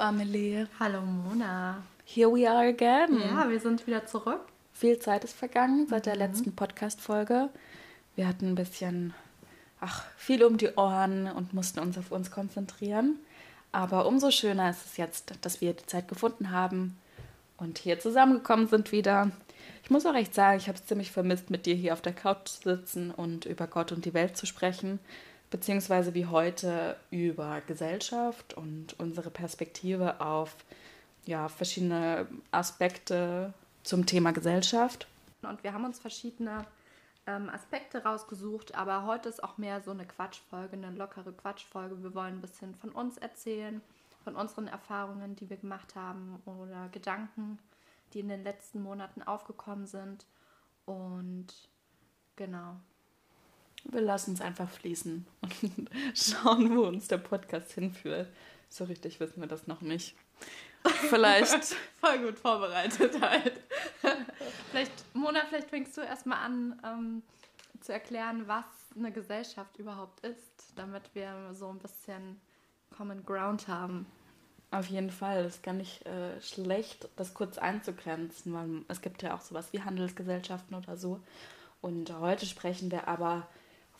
Amelie. Hallo Mona. Here we are again. Ja, wir sind wieder zurück. Viel Zeit ist vergangen seit der letzten Podcast-Folge. Wir hatten ein bisschen, ach, viel um die Ohren und mussten uns auf uns konzentrieren. Aber umso schöner ist es jetzt, dass wir die Zeit gefunden haben und hier zusammengekommen sind wieder. Ich muss auch echt sagen, ich habe es ziemlich vermisst, mit dir hier auf der Couch zu sitzen und über Gott und die Welt zu sprechen, beziehungsweise wie heute über Gesellschaft und unsere Perspektive auf ja, verschiedene Aspekte zum Thema Gesellschaft. Und wir haben uns verschiedene ähm, Aspekte rausgesucht, aber heute ist auch mehr so eine Quatschfolge, eine lockere Quatschfolge. Wir wollen ein bisschen von uns erzählen, von unseren Erfahrungen, die wir gemacht haben oder Gedanken, die in den letzten Monaten aufgekommen sind. Und genau. Wir lassen es einfach fließen und schauen, wo uns der Podcast hinführt. So richtig wissen wir das noch nicht. Vielleicht. Voll gut vorbereitet halt. vielleicht, Mona, vielleicht fängst du erstmal an ähm, zu erklären, was eine Gesellschaft überhaupt ist, damit wir so ein bisschen Common Ground haben. Auf jeden Fall. Es ist gar nicht äh, schlecht, das kurz einzugrenzen, weil es gibt ja auch sowas wie Handelsgesellschaften oder so. Und heute sprechen wir aber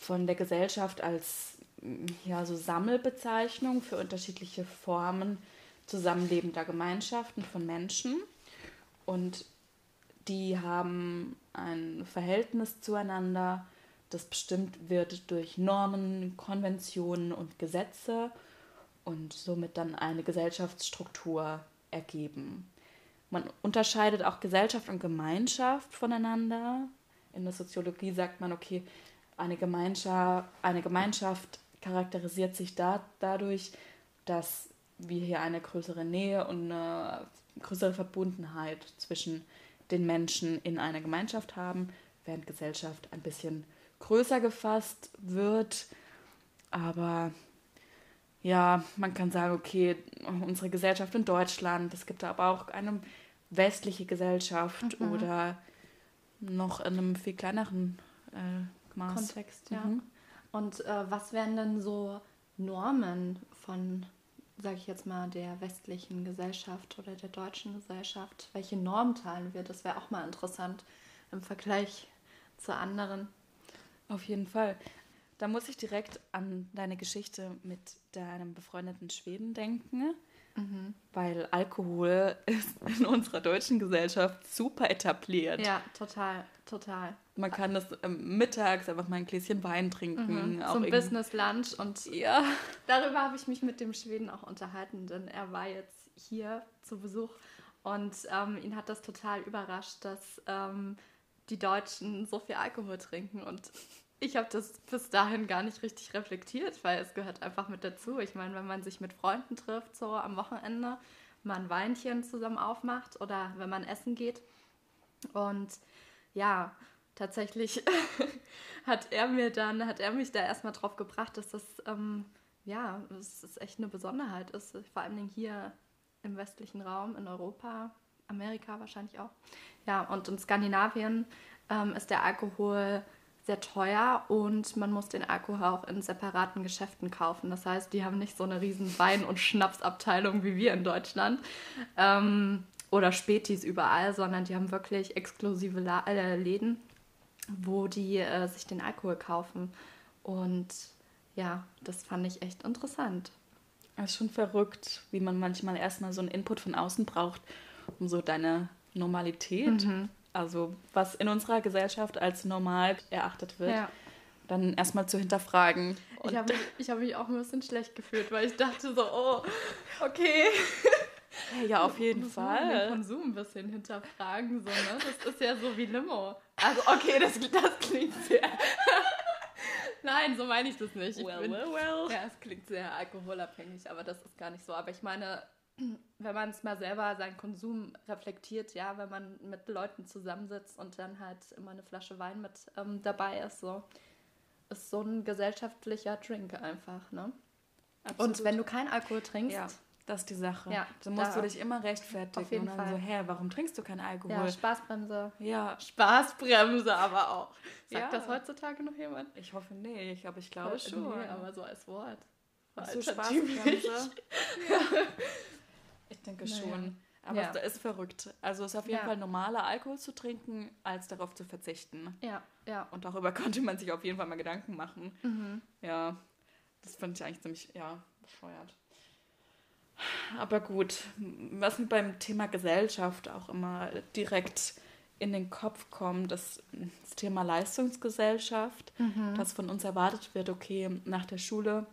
von der Gesellschaft als ja, so Sammelbezeichnung für unterschiedliche Formen zusammenlebender Gemeinschaften von Menschen. Und die haben ein Verhältnis zueinander, das bestimmt wird durch Normen, Konventionen und Gesetze und somit dann eine Gesellschaftsstruktur ergeben. Man unterscheidet auch Gesellschaft und Gemeinschaft voneinander. In der Soziologie sagt man, okay, eine Gemeinschaft, eine Gemeinschaft charakterisiert sich da, dadurch, dass wir hier eine größere Nähe und eine größere Verbundenheit zwischen den Menschen in einer Gemeinschaft haben, während Gesellschaft ein bisschen größer gefasst wird. Aber ja, man kann sagen, okay, unsere Gesellschaft in Deutschland, es gibt aber auch eine westliche Gesellschaft mhm. oder noch in einem viel kleineren äh, Maß. Kontext, ja. Mhm. Und äh, was wären denn so Normen von sage ich jetzt mal, der westlichen Gesellschaft oder der deutschen Gesellschaft? Welche Normen teilen wir? Das wäre auch mal interessant im Vergleich zu anderen. Auf jeden Fall. Da muss ich direkt an deine Geschichte mit deinem befreundeten Schweden denken. Mhm. Weil Alkohol ist in unserer deutschen Gesellschaft super etabliert. Ja, total, total. Man kann das ähm, mittags einfach mal ein Gläschen Wein trinken. Mhm. Zum Business Lunch und ja. darüber habe ich mich mit dem Schweden auch unterhalten, denn er war jetzt hier zu Besuch und ähm, ihn hat das total überrascht, dass ähm, die Deutschen so viel Alkohol trinken und ich habe das bis dahin gar nicht richtig reflektiert, weil es gehört einfach mit dazu. Ich meine, wenn man sich mit Freunden trifft, so am Wochenende, mal ein Weinchen zusammen aufmacht oder wenn man essen geht. Und ja, tatsächlich hat er mir dann, hat er mich da erstmal drauf gebracht, dass das, ähm, ja, das ist echt eine Besonderheit ist. Vor allen Dingen hier im westlichen Raum, in Europa, Amerika wahrscheinlich auch. Ja, und in Skandinavien ähm, ist der Alkohol sehr teuer und man muss den Alkohol auch in separaten Geschäften kaufen. Das heißt, die haben nicht so eine riesen Wein- und Schnapsabteilung wie wir in Deutschland ähm, oder Spätis überall, sondern die haben wirklich exklusive La äh, Läden, wo die äh, sich den Alkohol kaufen. Und ja, das fand ich echt interessant. Es ist schon verrückt, wie man manchmal erstmal so einen Input von außen braucht, um so deine Normalität mhm also was in unserer Gesellschaft als normal erachtet wird, ja. dann erstmal zu hinterfragen. Ich habe mich, hab mich auch ein bisschen schlecht gefühlt, weil ich dachte so, oh, okay. Ja, auf jeden Muss Fall. den Konsum ein bisschen hinterfragen, so, ne? Das ist ja so wie Limo. Also, okay, das, das klingt sehr. Nein, so meine ich das nicht. Ich well, bin, well, well. Ja, es klingt sehr alkoholabhängig, aber das ist gar nicht so. Aber ich meine, wenn man es mal selber seinen Konsum reflektiert, ja, wenn man mit Leuten zusammensitzt und dann halt immer eine Flasche Wein mit ähm, dabei ist, so ist so ein gesellschaftlicher Drink einfach, ne? Absolut. Und wenn du keinen Alkohol trinkst, ja. Das ist die Sache. Ja, dann musst du dich immer rechtfertigen. Auf jeden und dann Fall. so, hä, warum trinkst du keinen Alkohol? Ja, Spaßbremse. Ja. Spaßbremse aber auch. Sagt ja. das heutzutage noch jemand? Ich hoffe nicht, aber ich glaube schon. Nee, aber so als Wort. Ach so, Spaßbremse. ja. Ich denke naja. schon. Aber ja. es ist verrückt. Also es ist auf jeden ja. Fall normaler, Alkohol zu trinken, als darauf zu verzichten. Ja, ja. Und darüber konnte man sich auf jeden Fall mal Gedanken machen. Mhm. Ja, das fand ich eigentlich ziemlich, ja, bescheuert. Aber gut, was mir beim Thema Gesellschaft auch immer direkt in den Kopf kommt, ist das Thema Leistungsgesellschaft, mhm. dass von uns erwartet wird, okay, nach der Schule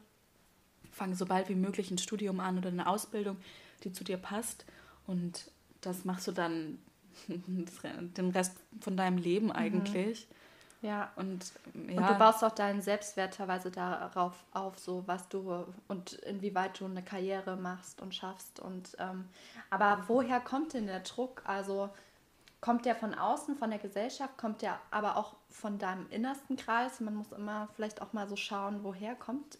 fange so bald wie möglich ein Studium an oder eine Ausbildung, die zu dir passt. Und das machst du dann den Rest von deinem Leben mhm. eigentlich. Mhm. Ja. Und, ja. und du baust auch deinen Selbstwert teilweise darauf auf, so was du und inwieweit du eine Karriere machst und schaffst. Und ähm, aber woher kommt denn der Druck? Also kommt der von außen, von der Gesellschaft, kommt der aber auch von deinem innersten Kreis? Man muss immer vielleicht auch mal so schauen, woher kommt,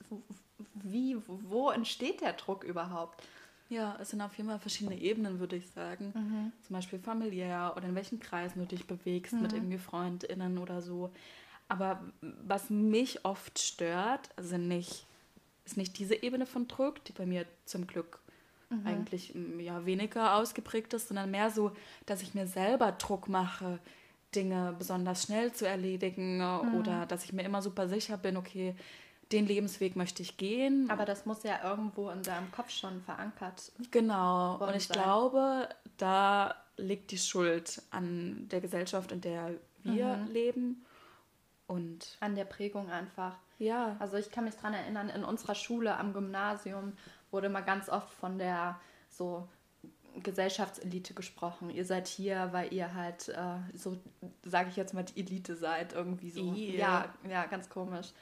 wie, wo entsteht der Druck überhaupt? Ja, es sind auf jeden Fall verschiedene Ebenen, würde ich sagen. Mhm. Zum Beispiel familiär oder in welchen Kreisen du dich bewegst mhm. mit irgendwie FreundInnen oder so. Aber was mich oft stört, sind nicht, ist nicht diese Ebene von Druck, die bei mir zum Glück mhm. eigentlich ja, weniger ausgeprägt ist, sondern mehr so, dass ich mir selber Druck mache, Dinge besonders schnell zu erledigen mhm. oder dass ich mir immer super sicher bin, okay, den Lebensweg möchte ich gehen. Aber das muss ja irgendwo in deinem Kopf schon verankert. Genau. Und ich sein. glaube, da liegt die Schuld an der Gesellschaft, in der wir mhm. leben. Und an der Prägung einfach. Ja. Also ich kann mich daran erinnern, in unserer Schule am Gymnasium wurde mal ganz oft von der so Gesellschaftselite gesprochen. Ihr seid hier, weil ihr halt äh, so, sage ich jetzt mal, die Elite seid irgendwie so. Yeah. Ja, ja, ganz komisch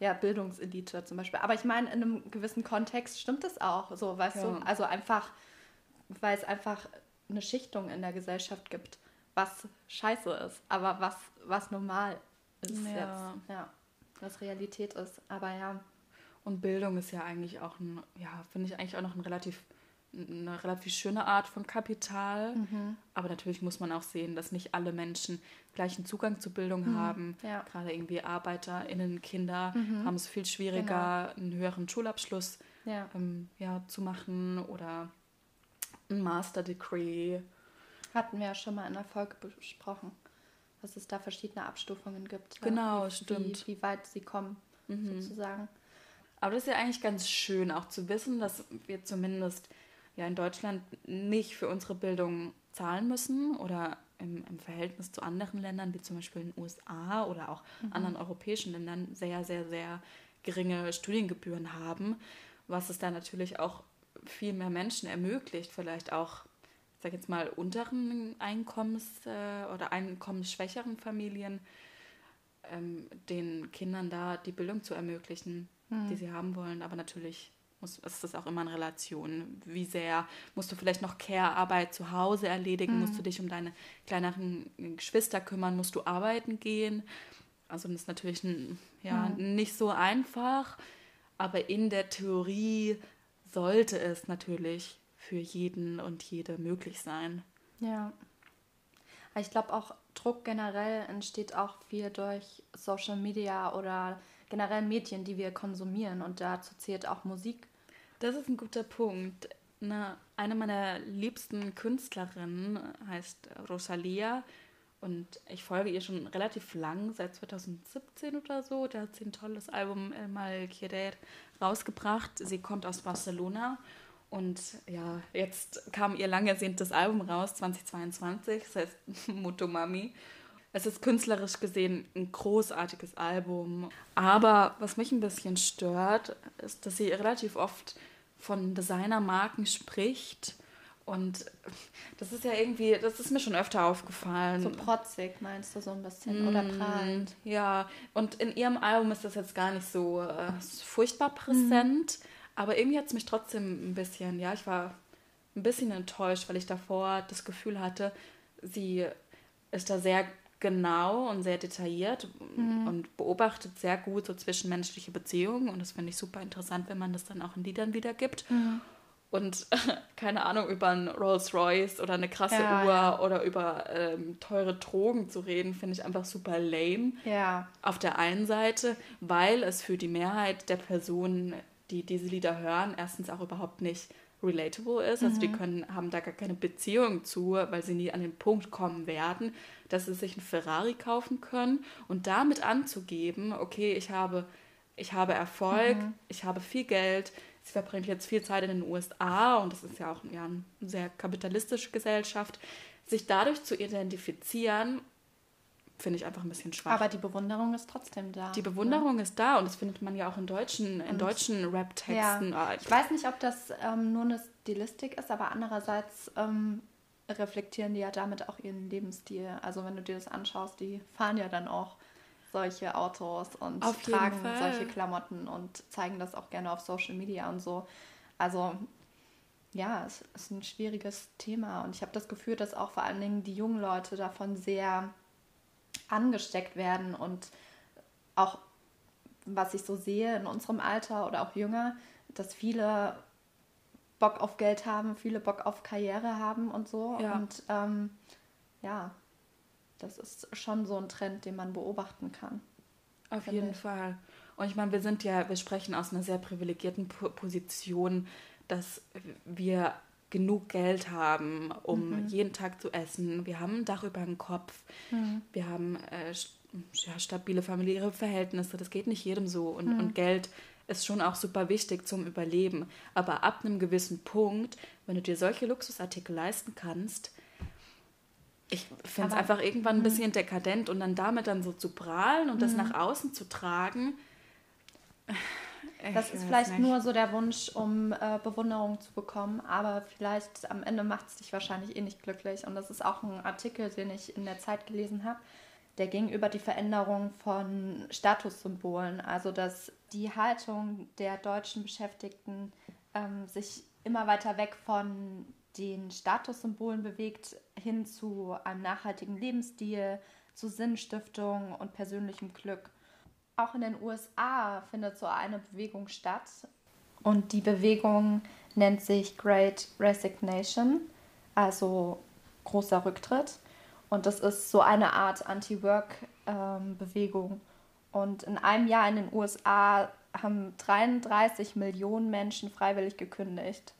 ja, Bildungselite zum Beispiel. Aber ich meine, in einem gewissen Kontext stimmt es auch, so, weißt ja. du? Also einfach, weil es einfach eine Schichtung in der Gesellschaft gibt, was scheiße ist, aber was, was normal ist ja. jetzt. Ja, was Realität ist. Aber ja. Und Bildung ist ja eigentlich auch ein, ja, finde ich eigentlich auch noch ein relativ eine relativ schöne Art von Kapital. Mhm. Aber natürlich muss man auch sehen, dass nicht alle Menschen gleichen Zugang zu Bildung mhm. haben. Ja. Gerade irgendwie ArbeiterInnen, Kinder mhm. haben es viel schwieriger, genau. einen höheren Schulabschluss ja. Ähm, ja, zu machen oder ein Master Degree. Hatten wir ja schon mal in der Folge besprochen, dass es da verschiedene Abstufungen gibt. Genau, wie, stimmt. Wie, wie weit sie kommen, mhm. sozusagen. Aber das ist ja eigentlich ganz schön, auch zu wissen, dass wir zumindest ja in Deutschland nicht für unsere Bildung zahlen müssen oder im, im Verhältnis zu anderen Ländern, wie zum Beispiel in den USA oder auch mhm. anderen europäischen Ländern, sehr, sehr, sehr geringe Studiengebühren haben, was es da natürlich auch viel mehr Menschen ermöglicht, vielleicht auch, ich sage jetzt mal, unteren Einkommens- äh, oder einkommensschwächeren Familien, ähm, den Kindern da die Bildung zu ermöglichen, mhm. die sie haben wollen. Aber natürlich muss, ist das auch immer in Relation. Wie sehr musst du vielleicht noch Care-Arbeit zu Hause erledigen? Mhm. Musst du dich um deine kleineren Geschwister kümmern? Musst du arbeiten gehen? Also das ist natürlich ja, mhm. nicht so einfach, aber in der Theorie sollte es natürlich für jeden und jede möglich sein. Ja. Ich glaube auch Druck generell entsteht auch viel durch Social Media oder generell Medien, die wir konsumieren und dazu zählt auch Musik. Das ist ein guter Punkt. Eine, eine meiner liebsten Künstlerinnen heißt Rosalia und ich folge ihr schon relativ lang, seit 2017 oder so. Da hat sie ein tolles Album El Mal Querer rausgebracht. Sie kommt aus Barcelona und ja, jetzt kam ihr lang ersehntes Album raus, 2022, das heißt Motomami. Es ist künstlerisch gesehen ein großartiges Album. Aber was mich ein bisschen stört, ist, dass sie relativ oft von Designermarken spricht. Und das ist ja irgendwie, das ist mir schon öfter aufgefallen. So protzig meinst du so ein bisschen mm, oder prahlend. Ja, und in ihrem Album ist das jetzt gar nicht so äh, furchtbar präsent, mm. aber irgendwie hat es mich trotzdem ein bisschen, ja, ich war ein bisschen enttäuscht, weil ich davor das Gefühl hatte, sie ist da sehr genau und sehr detailliert mhm. und beobachtet sehr gut so zwischenmenschliche Beziehungen und das finde ich super interessant, wenn man das dann auch in Liedern wiedergibt. Mhm. Und keine Ahnung, über ein Rolls Royce oder eine krasse ja, Uhr ja. oder über ähm, teure Drogen zu reden, finde ich einfach super lame. Ja. Auf der einen Seite, weil es für die Mehrheit der Personen, die diese Lieder hören, erstens auch überhaupt nicht relatable ist. Also die mhm. können, haben da gar keine Beziehung zu, weil sie nie an den Punkt kommen werden, dass sie sich einen Ferrari kaufen können und damit anzugeben, okay, ich habe, ich habe Erfolg, mhm. ich habe viel Geld, sie verbringt jetzt viel Zeit in den USA und das ist ja auch ja, eine sehr kapitalistische Gesellschaft, sich dadurch zu identifizieren finde ich einfach ein bisschen schwach. Aber die Bewunderung ist trotzdem da. Die Bewunderung ja. ist da und das findet man ja auch in deutschen, in deutschen Rap-Texten. Ja. Ah, ich weiß nicht, ob das ähm, nur eine Stilistik ist, aber andererseits ähm, reflektieren die ja damit auch ihren Lebensstil. Also wenn du dir das anschaust, die fahren ja dann auch solche Autos und auf tragen solche Klamotten und zeigen das auch gerne auf Social Media und so. Also ja, es ist ein schwieriges Thema und ich habe das Gefühl, dass auch vor allen Dingen die jungen Leute davon sehr angesteckt werden und auch was ich so sehe in unserem Alter oder auch jünger, dass viele Bock auf Geld haben, viele Bock auf Karriere haben und so. Ja. Und ähm, ja, das ist schon so ein Trend, den man beobachten kann. Auf jeden ich. Fall. Und ich meine, wir sind ja, wir sprechen aus einer sehr privilegierten Position, dass wir genug Geld haben, um mhm. jeden Tag zu essen. Wir haben ein Dach über dem Kopf. Mhm. Wir haben äh, ja, stabile familiäre Verhältnisse. Das geht nicht jedem so. Und, mhm. und Geld ist schon auch super wichtig zum Überleben. Aber ab einem gewissen Punkt, wenn du dir solche Luxusartikel leisten kannst, ich finde es einfach irgendwann ein mhm. bisschen dekadent und dann damit dann so zu prahlen und das mhm. nach außen zu tragen. Das ist vielleicht nur so der Wunsch, um äh, Bewunderung zu bekommen, aber vielleicht am Ende macht es dich wahrscheinlich eh nicht glücklich. Und das ist auch ein Artikel, den ich in der Zeit gelesen habe. Der ging über die Veränderung von Statussymbolen, also dass die Haltung der deutschen Beschäftigten ähm, sich immer weiter weg von den Statussymbolen bewegt hin zu einem nachhaltigen Lebensstil, zu Sinnstiftung und persönlichem Glück auch in den USA findet so eine Bewegung statt. Und die Bewegung nennt sich Great Resignation, also großer Rücktritt. Und das ist so eine Art Anti-Work-Bewegung. Ähm, und in einem Jahr in den USA haben 33 Millionen Menschen freiwillig gekündigt.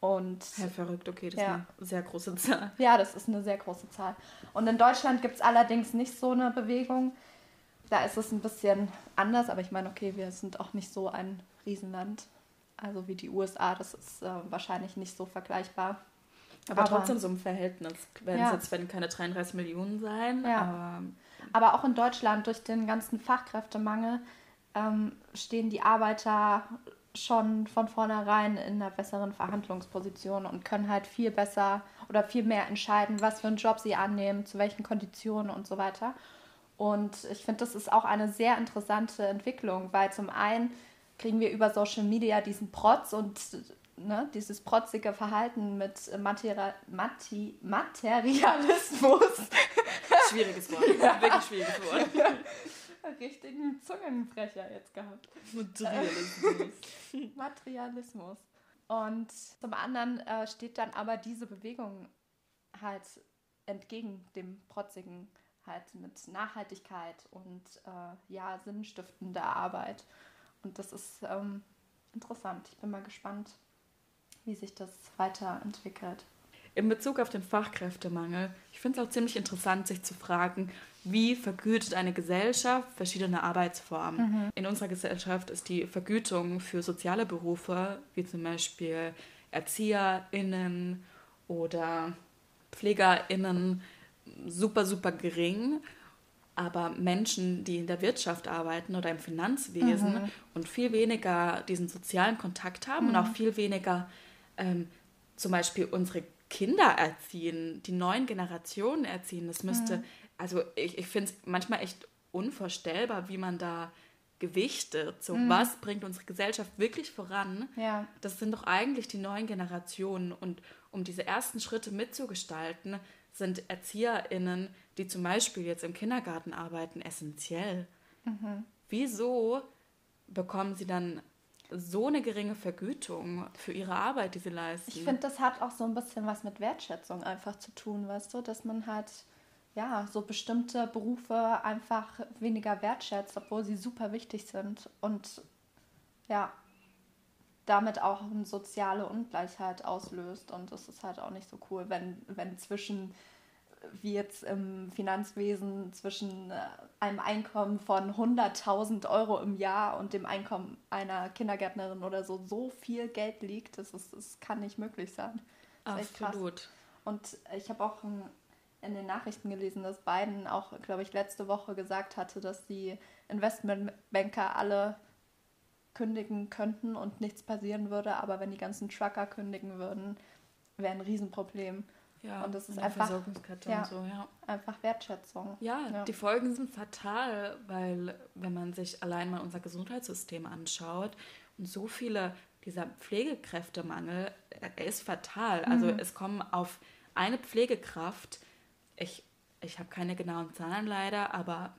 Und ja, verrückt, okay, das ja. ist eine sehr große Zahl. Ja, das ist eine sehr große Zahl. Und in Deutschland gibt es allerdings nicht so eine Bewegung. Da ist es ein bisschen anders, aber ich meine, okay, wir sind auch nicht so ein Riesenland, also wie die USA, das ist äh, wahrscheinlich nicht so vergleichbar. Aber, aber trotzdem so im Verhältnis, wenn ja. es jetzt werden keine 33 Millionen sein. Ja. Aber, aber auch in Deutschland durch den ganzen Fachkräftemangel ähm, stehen die Arbeiter schon von vornherein in einer besseren Verhandlungsposition und können halt viel besser oder viel mehr entscheiden, was für einen Job sie annehmen, zu welchen Konditionen und so weiter. Und ich finde, das ist auch eine sehr interessante Entwicklung, weil zum einen kriegen wir über Social Media diesen Protz und ne, dieses protzige Verhalten mit Materi Mati Materialismus. Schwieriges Wort, ja. wirklich schwieriges Wort. Richtigen Zungenbrecher jetzt gehabt. Materialismus. Materialismus. Und zum anderen äh, steht dann aber diese Bewegung halt entgegen dem protzigen halt mit Nachhaltigkeit und äh, ja, sinnstiftender Arbeit. Und das ist ähm, interessant. Ich bin mal gespannt, wie sich das weiterentwickelt. In Bezug auf den Fachkräftemangel, ich finde es auch ziemlich interessant, sich zu fragen, wie vergütet eine Gesellschaft verschiedene Arbeitsformen. Mhm. In unserer Gesellschaft ist die Vergütung für soziale Berufe, wie zum Beispiel ErzieherInnen oder PflegerInnen, super, super gering. Aber Menschen, die in der Wirtschaft arbeiten oder im Finanzwesen mhm. und viel weniger diesen sozialen Kontakt haben mhm. und auch viel weniger ähm, zum Beispiel unsere Kinder erziehen, die neuen Generationen erziehen, das müsste, mhm. also ich, ich finde es manchmal echt unvorstellbar, wie man da gewichtet. So, mhm. was bringt unsere Gesellschaft wirklich voran? Ja. Das sind doch eigentlich die neuen Generationen. Und um diese ersten Schritte mitzugestalten, sind ErzieherInnen, die zum Beispiel jetzt im Kindergarten arbeiten, essentiell. Mhm. Wieso bekommen sie dann so eine geringe Vergütung für ihre Arbeit, die sie leisten? Ich finde, das hat auch so ein bisschen was mit Wertschätzung einfach zu tun, weißt du, dass man halt ja, so bestimmte Berufe einfach weniger wertschätzt, obwohl sie super wichtig sind. Und ja, damit auch eine soziale Ungleichheit auslöst. Und das ist halt auch nicht so cool, wenn, wenn zwischen, wie jetzt im Finanzwesen, zwischen äh, einem Einkommen von 100.000 Euro im Jahr und dem Einkommen einer Kindergärtnerin oder so so viel Geld liegt. Das, ist, das kann nicht möglich sein. Das Absolut. Und ich habe auch in den Nachrichten gelesen, dass Biden auch, glaube ich, letzte Woche gesagt hatte, dass die Investmentbanker alle kündigen könnten und nichts passieren würde, aber wenn die ganzen Trucker kündigen würden, wäre ein Riesenproblem. Ja, und das ist einfach, ja, so, ja. einfach Wertschätzung. Ja, ja, die Folgen sind fatal, weil wenn man sich allein mal unser Gesundheitssystem anschaut und so viele, dieser Pflegekräftemangel, er ist fatal. Also mhm. es kommen auf eine Pflegekraft, ich, ich habe keine genauen Zahlen leider, aber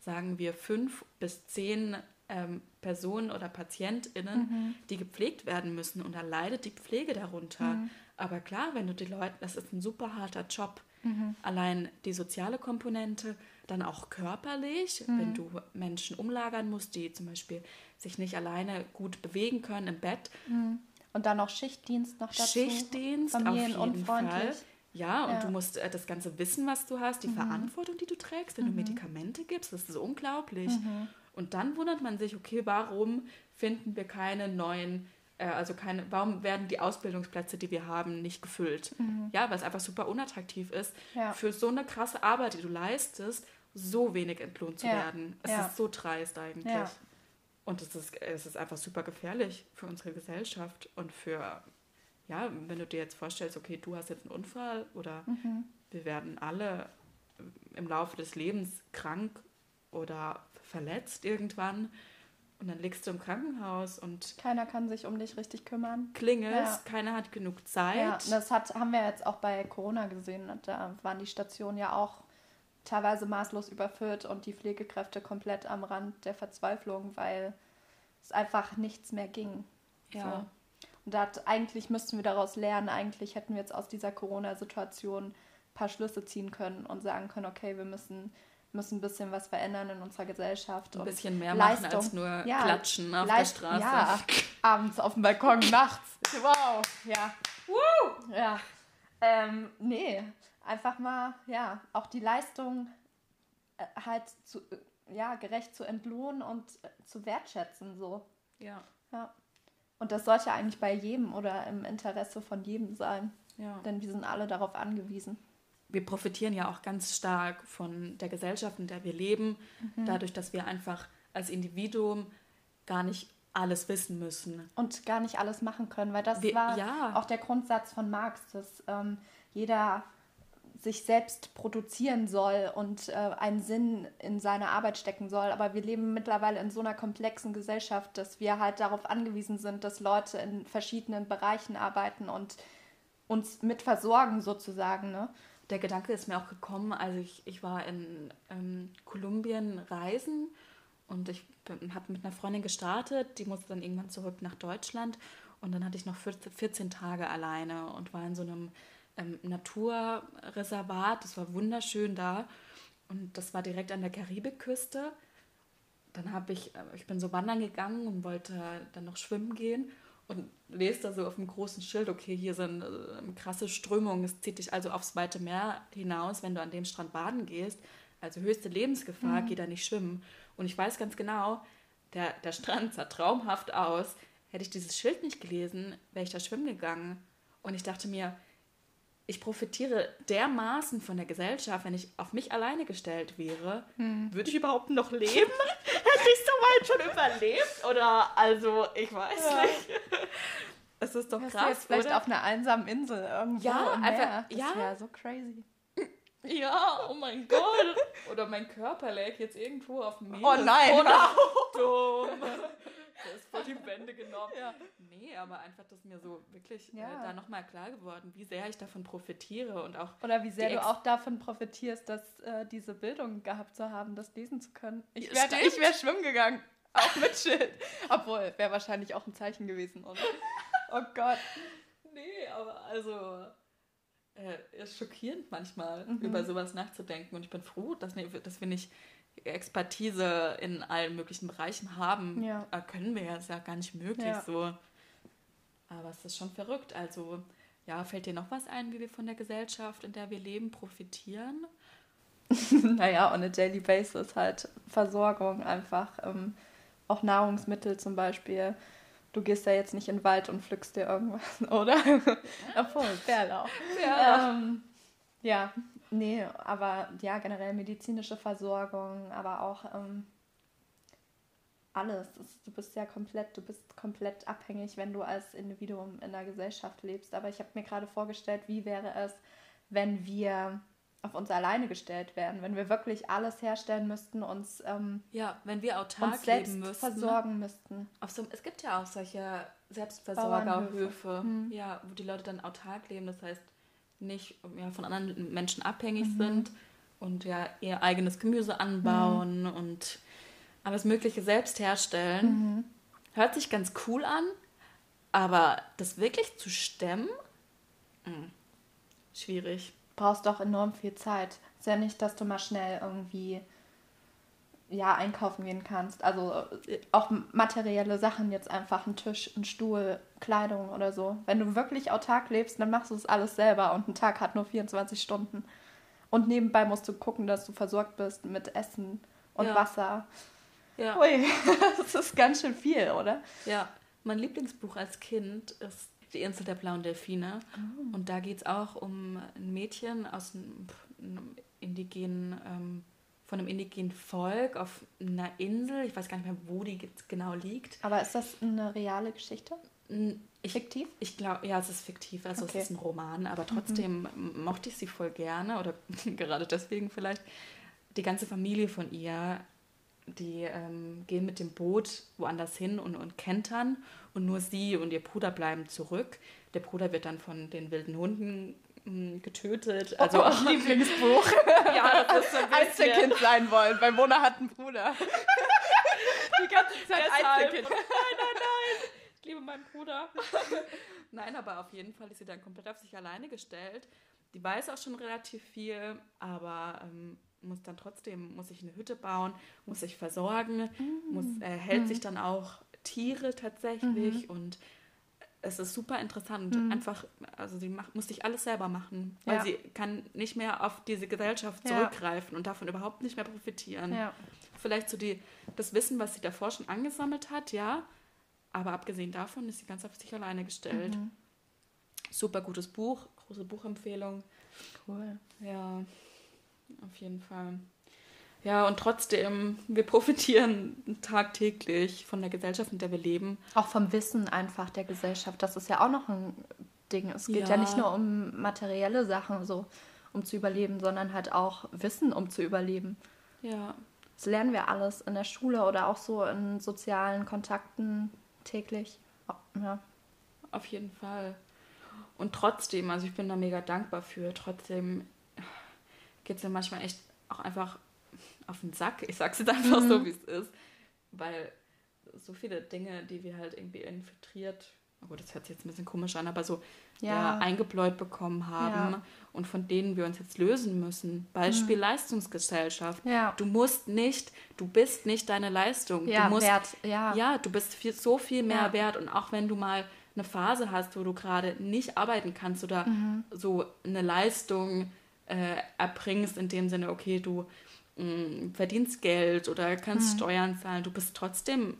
sagen wir fünf bis zehn ähm, Personen oder PatientInnen, mhm. die gepflegt werden müssen und da leidet die Pflege darunter. Mhm. Aber klar, wenn du die Leute, das ist ein super harter Job. Mhm. Allein die soziale Komponente, dann auch körperlich, mhm. wenn du Menschen umlagern musst, die zum Beispiel sich nicht alleine gut bewegen können im Bett. Mhm. Und dann noch Schichtdienst noch dazu. Schichtdienst, auf jeden Fall. Ja, und ja. du musst äh, das ganze Wissen, was du hast, die mhm. Verantwortung, die du trägst, wenn mhm. du Medikamente gibst, das ist unglaublich. Und dann wundert man sich, okay, warum finden wir keine neuen, äh, also keine, warum werden die Ausbildungsplätze, die wir haben, nicht gefüllt? Mhm. Ja, weil es einfach super unattraktiv ist, ja. für so eine krasse Arbeit, die du leistest, so wenig entlohnt zu ja. werden. Es ja. ist so dreist eigentlich. Und es ist, es ist einfach super gefährlich für unsere Gesellschaft und für, ja, wenn du dir jetzt vorstellst, okay, du hast jetzt einen Unfall oder mhm. wir werden alle im Laufe des Lebens krank oder verletzt irgendwann und dann liegst du im Krankenhaus und keiner kann sich um dich richtig kümmern. Klingelst, ja. keiner hat genug Zeit. Ja, das hat, haben wir jetzt auch bei Corona gesehen. Da waren die Stationen ja auch teilweise maßlos überfüllt und die Pflegekräfte komplett am Rand der Verzweiflung, weil es einfach nichts mehr ging. Ja. So. Und da eigentlich müssten wir daraus lernen, eigentlich hätten wir jetzt aus dieser Corona-Situation ein paar Schlüsse ziehen können und sagen können, okay, wir müssen müssen ein bisschen was verändern in unserer Gesellschaft. Ein bisschen mehr Leistung. machen als nur ja, klatschen auf Leist der Straße. Ja, abends auf dem Balkon, nachts. Wow, ja. Woo! Ja. Ähm, nee, einfach mal, ja, auch die Leistung äh, halt zu, äh, ja, gerecht zu entlohnen und äh, zu wertschätzen, so. Ja. Ja. Und das sollte eigentlich bei jedem oder im Interesse von jedem sein. Ja. Denn wir sind alle darauf angewiesen wir profitieren ja auch ganz stark von der Gesellschaft, in der wir leben, mhm. dadurch, dass wir einfach als Individuum gar nicht alles wissen müssen. Und gar nicht alles machen können, weil das wir, war ja. auch der Grundsatz von Marx, dass ähm, jeder sich selbst produzieren soll und äh, einen Sinn in seine Arbeit stecken soll. Aber wir leben mittlerweile in so einer komplexen Gesellschaft, dass wir halt darauf angewiesen sind, dass Leute in verschiedenen Bereichen arbeiten und uns mit versorgen sozusagen. Ne? Der Gedanke ist mir auch gekommen, als ich, ich war in ähm, Kolumbien reisen und ich habe mit einer Freundin gestartet, die musste dann irgendwann zurück nach Deutschland und dann hatte ich noch 14, 14 Tage alleine und war in so einem ähm, Naturreservat, das war wunderschön da und das war direkt an der Karibikküste. Dann habe ich, äh, ich bin so wandern gegangen und wollte dann noch schwimmen gehen und lest da so auf dem großen Schild, okay, hier sind äh, krasse Strömungen, es zieht dich also aufs weite Meer hinaus, wenn du an dem Strand baden gehst. Also höchste Lebensgefahr, mhm. geh da nicht schwimmen. Und ich weiß ganz genau, der, der Strand sah traumhaft aus. Hätte ich dieses Schild nicht gelesen, wäre ich da schwimmen gegangen. Und ich dachte mir, ich profitiere dermaßen von der Gesellschaft, wenn ich auf mich alleine gestellt wäre. Hm. Würde ich überhaupt noch leben? Hätte ich so weit schon überlebt? Oder also, ich weiß ja. nicht. Es ist doch krass. Du jetzt vielleicht oder? auf einer einsamen Insel irgendwo. Ja, einfach. Das ja. wäre so crazy. Ja, oh mein Gott. Oder mein Körper lag jetzt irgendwo auf dem Meer. Oh nein. Oh, dumm. Der ist vor die Wände genommen. Ja. Nee, aber einfach, dass mir so wirklich äh, ja. äh, da nochmal klar geworden, wie sehr ich davon profitiere und auch. Oder wie sehr du auch davon profitierst, dass äh, diese Bildung gehabt zu haben, das lesen zu können. Ich wäre wär schwimmen gegangen. Auch mit Schild. Obwohl, wäre wahrscheinlich auch ein Zeichen gewesen, oder? Oh Gott. Nee, aber also. Äh, ist schockierend manchmal, mhm. über sowas nachzudenken. Und ich bin froh, dass, dass wir nicht Expertise in allen möglichen Bereichen haben, ja. Äh, können wir ja, ist ja gar nicht möglich ja. so. es ist schon verrückt. Also, ja, fällt dir noch was ein, wie wir von der Gesellschaft, in der wir leben, profitieren? naja, on a daily basis halt Versorgung einfach. Ähm, auch Nahrungsmittel zum Beispiel. Du gehst ja jetzt nicht in den Wald und pflückst dir irgendwas, oder? Obwohl, Bärlauch. Ja. Ähm, ja, nee, aber ja, generell medizinische Versorgung, aber auch ähm, alles. Du bist ja komplett, du bist komplett abhängig, wenn du als Individuum in der Gesellschaft lebst. Aber ich habe mir gerade vorgestellt, wie wäre es, wenn wir auf uns alleine gestellt werden, wenn wir wirklich alles herstellen müssten, uns ähm, ja, wenn wir autark uns selbst müssten, versorgen müssten. So, es gibt ja auch solche Selbstversorgerhöfe, hm. ja, wo die Leute dann autark leben, das heißt nicht ja, von anderen Menschen abhängig mhm. sind und ja ihr eigenes Gemüse anbauen mhm. und alles Mögliche selbst herstellen. Mhm. Hört sich ganz cool an, aber das wirklich zu stemmen, mh, hm, schwierig brauchst doch enorm viel Zeit. Ist ja nicht, dass du mal schnell irgendwie ja, einkaufen gehen kannst. Also äh, auch materielle Sachen, jetzt einfach ein Tisch, ein Stuhl, Kleidung oder so. Wenn du wirklich autark lebst, dann machst du es alles selber und ein Tag hat nur 24 Stunden. Und nebenbei musst du gucken, dass du versorgt bist mit Essen und ja. Wasser. Ja. Ui, das ist ganz schön viel, oder? Ja. Mein Lieblingsbuch als Kind ist die Insel der blauen Delfine. Oh. Und da geht es auch um ein Mädchen aus einem, einem indigenen, ähm, von einem indigenen Volk auf einer Insel. Ich weiß gar nicht mehr, wo die genau liegt. Aber ist das eine reale Geschichte? Ich, fiktiv? Ich glaube, ja, es ist fiktiv, also okay. es ist ein Roman, aber trotzdem mhm. mochte ich sie voll gerne oder gerade deswegen vielleicht. Die ganze Familie von ihr die ähm, gehen mit dem Boot woanders hin und, und kentern und nur sie und ihr Bruder bleiben zurück. Der Bruder wird dann von den wilden Hunden getötet. Also oh, auch Lieblingsbuch. ja, das ist so ein Einzelkind sein wollen, weil Mona hat einen Bruder. Die ganze Zeit Einzelkind. Nein, nein, nein. Ich liebe meinen Bruder. nein, aber auf jeden Fall ist sie dann komplett auf sich alleine gestellt. Die weiß auch schon relativ viel, aber ähm, muss dann trotzdem, muss ich eine Hütte bauen, muss sich versorgen, mhm. muss, äh, hält mhm. sich dann auch Tiere tatsächlich mhm. und es ist super interessant. Mhm. Einfach, also sie macht, muss sich alles selber machen, weil ja. sie kann nicht mehr auf diese Gesellschaft zurückgreifen ja. und davon überhaupt nicht mehr profitieren. Ja. Vielleicht so die, das Wissen, was sie davor schon angesammelt hat, ja, aber abgesehen davon ist sie ganz auf sich alleine gestellt. Mhm. Super gutes Buch, große Buchempfehlung. Cool. Ja. Auf jeden Fall. Ja, und trotzdem, wir profitieren tagtäglich von der Gesellschaft, in der wir leben. Auch vom Wissen einfach der Gesellschaft. Das ist ja auch noch ein Ding. Es geht ja, ja nicht nur um materielle Sachen, so um zu überleben, sondern halt auch Wissen, um zu überleben. Ja. Das lernen wir alles in der Schule oder auch so in sozialen Kontakten täglich. Ja. Auf jeden Fall. Und trotzdem, also ich bin da mega dankbar für, trotzdem geht es mir manchmal echt auch einfach auf den Sack. Ich sag's jetzt einfach mhm. so, wie es ist. Weil so viele Dinge, die wir halt irgendwie infiltriert, oh gut, das hört sich jetzt ein bisschen komisch an, aber so ja. ja eingebläut bekommen haben ja. und von denen wir uns jetzt lösen müssen. Beispiel mhm. Leistungsgesellschaft. Ja. Du musst nicht, du bist nicht deine Leistung. Ja, du musst, wert. Ja. ja, du bist viel, so viel mehr wert und auch wenn du mal eine Phase hast, wo du gerade nicht arbeiten kannst oder mhm. so eine Leistung äh, erbringst, in dem Sinne, okay, du mh, mm, verdienst Geld oder kannst mhm. Steuern zahlen, du bist trotzdem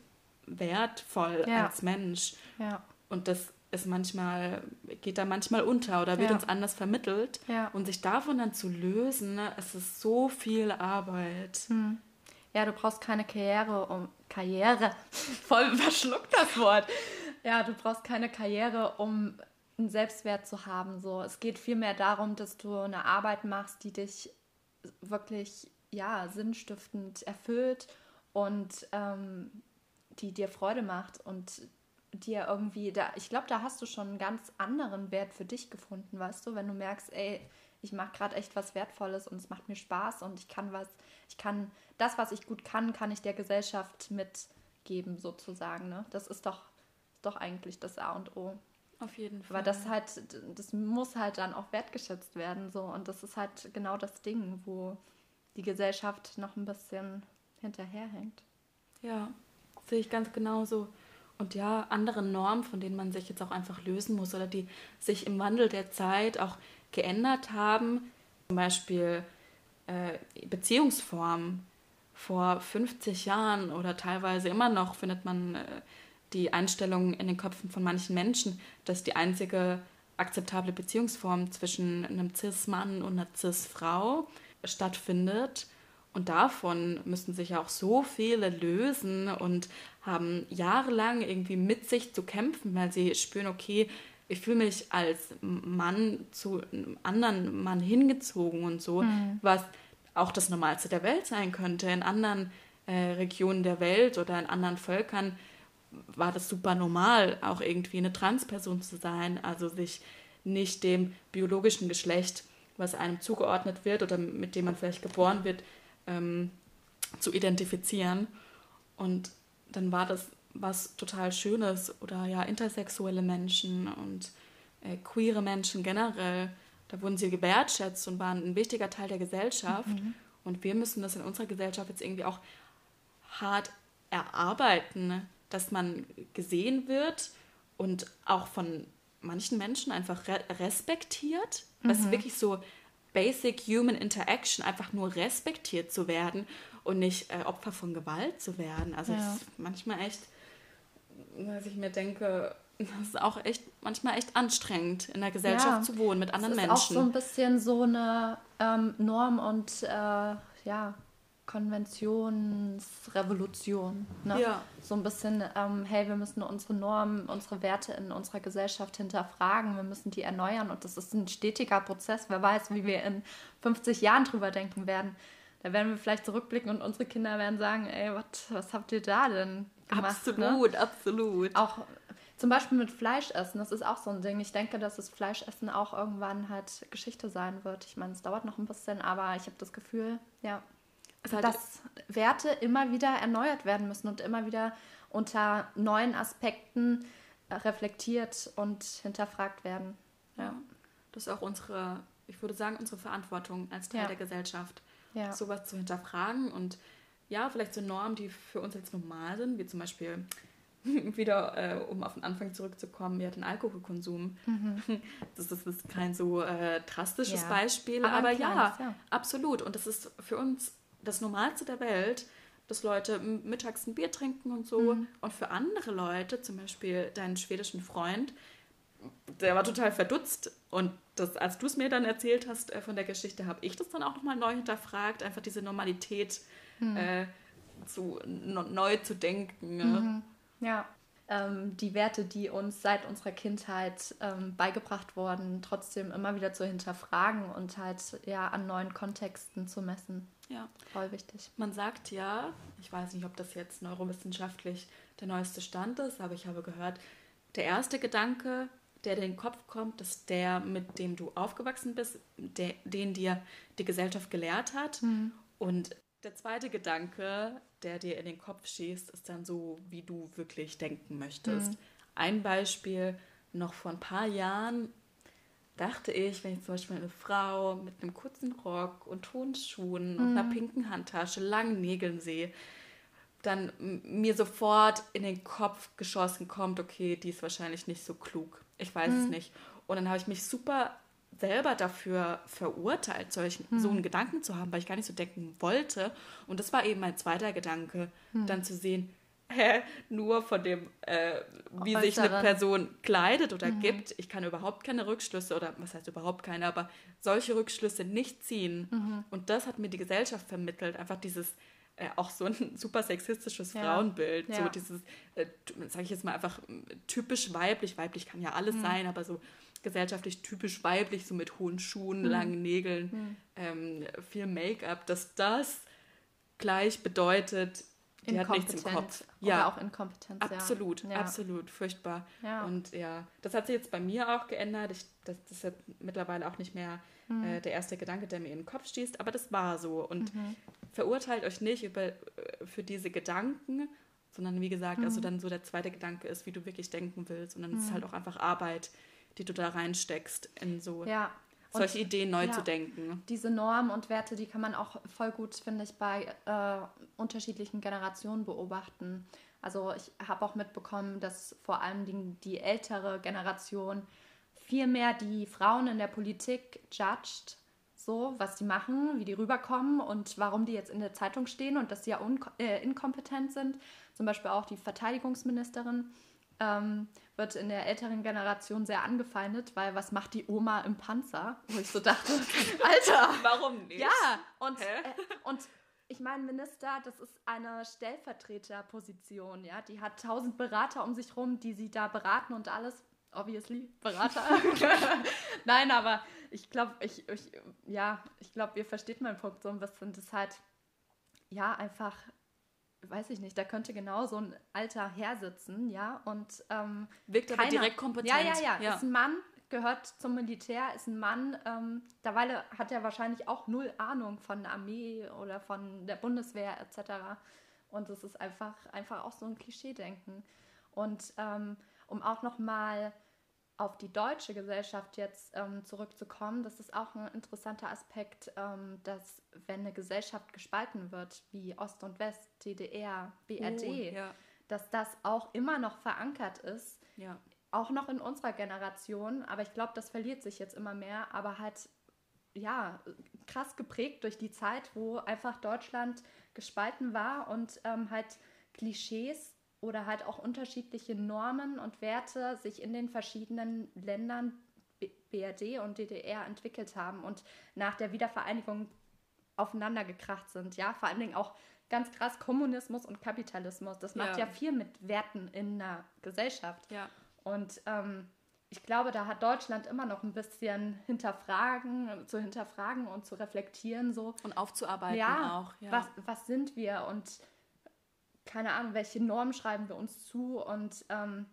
wertvoll ja. als Mensch. Ja. Und das ist manchmal, geht da manchmal unter oder wird ja. uns anders vermittelt. Und sich davon dann zu lösen, ne, es ist so viel Arbeit. Mhm. Ja, du brauchst keine Karriere um Karriere. Voll verschluckt das Wort. Ja, du brauchst keine Karriere, um einen Selbstwert zu haben. So, es geht vielmehr darum, dass du eine Arbeit machst, die dich wirklich ja sinnstiftend erfüllt und ähm, die dir Freude macht und dir irgendwie da. Ich glaube, da hast du schon einen ganz anderen Wert für dich gefunden, weißt du, wenn du merkst, ey, ich mache gerade echt was Wertvolles und es macht mir Spaß und ich kann was, ich kann das, was ich gut kann, kann ich der Gesellschaft mitgeben sozusagen. Ne? Das ist doch, ist doch eigentlich das A und O. Auf jeden Fall. Aber das halt, das muss halt dann auch wertgeschätzt werden. So. Und das ist halt genau das Ding, wo die Gesellschaft noch ein bisschen hinterherhängt. Ja, sehe ich ganz genauso. und ja, andere Normen, von denen man sich jetzt auch einfach lösen muss oder die sich im Wandel der Zeit auch geändert haben. Zum Beispiel äh, Beziehungsformen. Vor 50 Jahren oder teilweise immer noch findet man äh, die Einstellung in den Köpfen von manchen Menschen, dass die einzige akzeptable Beziehungsform zwischen einem Cis-Mann und einer Cis-Frau stattfindet. Und davon müssen sich ja auch so viele lösen und haben jahrelang irgendwie mit sich zu kämpfen, weil sie spüren, okay, ich fühle mich als Mann zu einem anderen Mann hingezogen und so, mhm. was auch das Normalste der Welt sein könnte. In anderen äh, Regionen der Welt oder in anderen Völkern war das super normal, auch irgendwie eine Transperson zu sein, also sich nicht dem biologischen Geschlecht, was einem zugeordnet wird oder mit dem man vielleicht geboren wird, ähm, zu identifizieren. Und dann war das was total Schönes oder ja, intersexuelle Menschen und äh, queere Menschen generell, da wurden sie gewertschätzt und waren ein wichtiger Teil der Gesellschaft. Mhm. Und wir müssen das in unserer Gesellschaft jetzt irgendwie auch hart erarbeiten, dass man gesehen wird und auch von manchen Menschen einfach re respektiert, mhm. was wirklich so Basic Human Interaction, einfach nur respektiert zu werden und nicht äh, Opfer von Gewalt zu werden. Also ja. ist manchmal echt, dass ich mir denke, das ist auch echt manchmal echt anstrengend, in der Gesellschaft ja. zu wohnen mit anderen Menschen. Das ist auch so ein bisschen so eine ähm, Norm und äh, ja, Konventionsrevolution. Ne? Ja. So ein bisschen, ähm, hey, wir müssen unsere Normen, unsere Werte in unserer Gesellschaft hinterfragen, wir müssen die erneuern und das ist ein stetiger Prozess. Wer weiß, wie wir in 50 Jahren drüber denken werden. Da werden wir vielleicht zurückblicken und unsere Kinder werden sagen, ey, wat, was habt ihr da denn gemacht? Ne? Absolut, ne? absolut. Auch zum Beispiel mit Fleischessen, das ist auch so ein Ding. Ich denke, dass das Fleischessen auch irgendwann halt Geschichte sein wird. Ich meine, es dauert noch ein bisschen, aber ich habe das Gefühl, ja, halt dass Werte immer wieder erneuert werden müssen und immer wieder unter neuen Aspekten äh, reflektiert und hinterfragt werden. Ja. Das ist auch unsere, ich würde sagen, unsere Verantwortung als Teil ja. der Gesellschaft, ja. sowas zu hinterfragen und ja, vielleicht so Normen, die für uns jetzt normal sind, wie zum Beispiel wieder, äh, um auf den Anfang zurückzukommen, ja, den Alkoholkonsum. Mhm. Das, das, ist kein so äh, drastisches ja. Beispiel, aber, aber ja, ja, absolut. Und das ist für uns das Normalste der Welt, dass Leute mittags ein Bier trinken und so. Mhm. Und für andere Leute, zum Beispiel deinen schwedischen Freund, der war total verdutzt. Und das, als du es mir dann erzählt hast äh, von der Geschichte, habe ich das dann auch nochmal neu hinterfragt, einfach diese Normalität mhm. äh, zu, no, neu zu denken. Ne? Mhm. Ja ähm, die Werte, die uns seit unserer Kindheit ähm, beigebracht wurden, trotzdem immer wieder zu hinterfragen und halt ja an neuen Kontexten zu messen. Ja. Voll wichtig. Man sagt ja, ich weiß nicht, ob das jetzt neurowissenschaftlich der neueste Stand ist, aber ich habe gehört, der erste Gedanke, der in den Kopf kommt, ist der, mit dem du aufgewachsen bist, der, den dir die Gesellschaft gelehrt hat. Mhm. Und der zweite Gedanke, der dir in den Kopf schießt, ist dann so, wie du wirklich denken möchtest. Mhm. Ein Beispiel, noch vor ein paar Jahren dachte ich, wenn ich zum Beispiel eine Frau mit einem kurzen Rock und Tonschuhen mhm. und einer pinken Handtasche, langen Nägeln sehe, dann mir sofort in den Kopf geschossen kommt, okay, die ist wahrscheinlich nicht so klug. Ich weiß mhm. es nicht. Und dann habe ich mich super selber dafür verurteilt, solchen, hm. so einen Gedanken zu haben, weil ich gar nicht so denken wollte. Und das war eben mein zweiter Gedanke, hm. dann zu sehen, hä, nur von dem, äh, wie Äußere. sich eine Person kleidet oder mhm. gibt. Ich kann überhaupt keine Rückschlüsse oder was heißt überhaupt keine, aber solche Rückschlüsse nicht ziehen. Mhm. Und das hat mir die Gesellschaft vermittelt, einfach dieses äh, auch so ein super sexistisches ja. Frauenbild, ja. so dieses, äh, sage ich jetzt mal einfach typisch weiblich, weiblich kann ja alles mhm. sein, aber so gesellschaftlich typisch weiblich, so mit hohen Schuhen, mhm. langen Nägeln, mhm. ähm, viel Make-up, dass das gleich bedeutet, die hat nichts im Kopf. Ja, auch Inkompetenz. Absolut, ja. absolut, furchtbar. Ja. Und ja, das hat sich jetzt bei mir auch geändert. Ich, das, das ist ja mittlerweile auch nicht mehr mhm. äh, der erste Gedanke, der mir in den Kopf stieß, aber das war so. Und mhm. verurteilt euch nicht über, äh, für diese Gedanken, sondern wie gesagt, also mhm. also dann so der zweite Gedanke ist, wie du wirklich denken willst. Und dann ist es mhm. halt auch einfach Arbeit die du da reinsteckst, in so ja. solche und, Ideen neu ja, zu denken. Diese Normen und Werte, die kann man auch voll gut, finde ich, bei äh, unterschiedlichen Generationen beobachten. Also ich habe auch mitbekommen, dass vor allem die, die ältere Generation viel mehr die Frauen in der Politik judged, so was die machen, wie die rüberkommen und warum die jetzt in der Zeitung stehen und dass sie ja äh, inkompetent sind. Zum Beispiel auch die Verteidigungsministerin ähm, wird in der älteren Generation sehr angefeindet, weil was macht die Oma im Panzer? Wo ich so dachte, Alter, warum nicht? Ja, und, äh, und ich meine, Minister, das ist eine Stellvertreterposition, ja. Die hat tausend Berater um sich rum, die sie da beraten und alles. Obviously, Berater. Nein, aber ich glaube, ich, ich, ja, ich glaube, ihr versteht meinen Punkt so ein bisschen. Das halt, ja, einfach, weiß ich nicht, da könnte genau so ein alter Herr sitzen, ja, und ähm, wirkt keiner, aber direkt kompetent. Ja, ja, ja, ja, ist ein Mann, gehört zum Militär, ist ein Mann. Ähm, derweil hat er wahrscheinlich auch null Ahnung von der Armee oder von der Bundeswehr etc. Und es ist einfach, einfach auch so ein Klischee-Denken. Und ähm, um auch nochmal auf die deutsche Gesellschaft jetzt ähm, zurückzukommen, das ist auch ein interessanter Aspekt, ähm, dass wenn eine Gesellschaft gespalten wird, wie Ost und West, DDR, BRD, oh, ja. dass das auch immer noch verankert ist ja auch noch in unserer Generation, aber ich glaube, das verliert sich jetzt immer mehr, aber halt ja, krass geprägt durch die Zeit, wo einfach Deutschland gespalten war und ähm, halt Klischees oder halt auch unterschiedliche Normen und Werte sich in den verschiedenen Ländern BRD und DDR entwickelt haben und nach der Wiedervereinigung aufeinander gekracht sind. Ja, vor allen Dingen auch ganz krass Kommunismus und Kapitalismus. Das macht ja, ja viel mit Werten in einer Gesellschaft. Ja. Und ähm, ich glaube, da hat Deutschland immer noch ein bisschen hinterfragen, zu hinterfragen und zu reflektieren so. Und aufzuarbeiten ja, auch. Ja. Was, was sind wir und keine Ahnung, welche Normen schreiben wir uns zu und ähm,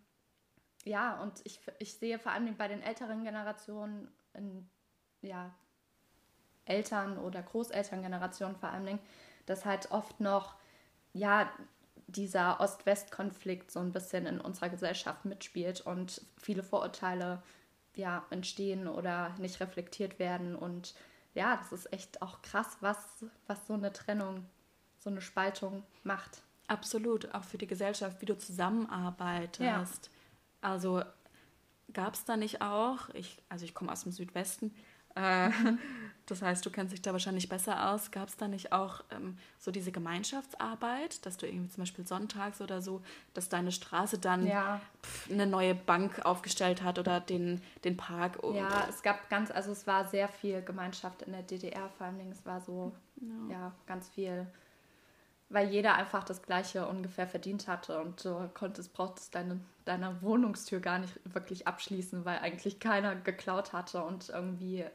ja, und ich, ich sehe vor allem bei den älteren Generationen, in, ja, Eltern- oder Großelterngenerationen vor allem, dass halt oft noch, ja, dieser Ost-West-Konflikt so ein bisschen in unserer Gesellschaft mitspielt und viele Vorurteile ja, entstehen oder nicht reflektiert werden. Und ja, das ist echt auch krass, was, was so eine Trennung, so eine Spaltung macht. Absolut, auch für die Gesellschaft, wie du zusammenarbeitest. Ja. Also gab es da nicht auch, ich, also ich komme aus dem Südwesten, äh, das heißt, du kennst dich da wahrscheinlich besser aus. Gab es da nicht auch ähm, so diese Gemeinschaftsarbeit, dass du irgendwie zum Beispiel sonntags oder so, dass deine Straße dann ja. pf, eine neue Bank aufgestellt hat oder den, den Park? Ja, es gab ganz, also es war sehr viel Gemeinschaft in der DDR vor allem. Es war so, ja, ja ganz viel weil jeder einfach das Gleiche ungefähr verdient hatte und du konntest, brauchtest deine, deine Wohnungstür gar nicht wirklich abschließen, weil eigentlich keiner geklaut hatte und irgendwie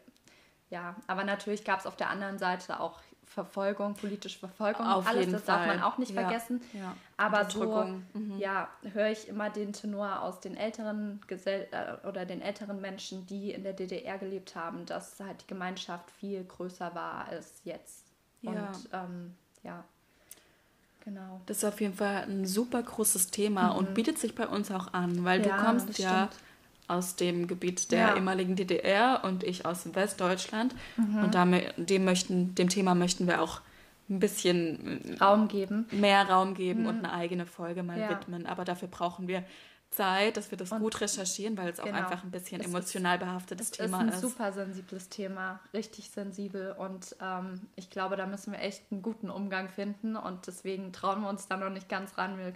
ja, aber natürlich gab es auf der anderen Seite auch Verfolgung, politische Verfolgung, auf alles, das Fall. darf man auch nicht ja. vergessen. Ja. Aber so, mhm. ja, höre ich immer den Tenor aus den älteren Gesell äh, oder den älteren Menschen, die in der DDR gelebt haben, dass halt die Gemeinschaft viel größer war als jetzt. Ja. Und ähm, ja, genau. Das ist auf jeden Fall ein super großes Thema mhm. und bietet sich bei uns auch an, weil ja, du kommst ja stimmt aus dem Gebiet der ja. ehemaligen DDR und ich aus Westdeutschland. Mhm. Und damit, dem, möchten, dem Thema möchten wir auch ein bisschen Raum geben. Mehr Raum geben mhm. und eine eigene Folge mal ja. widmen. Aber dafür brauchen wir Zeit, dass wir das und gut recherchieren, weil es genau. auch einfach ein bisschen emotional behaftetes Thema ist. Es ist ein super sensibles Thema, richtig sensibel. Und ähm, ich glaube, da müssen wir echt einen guten Umgang finden. Und deswegen trauen wir uns da noch nicht ganz ran. Wir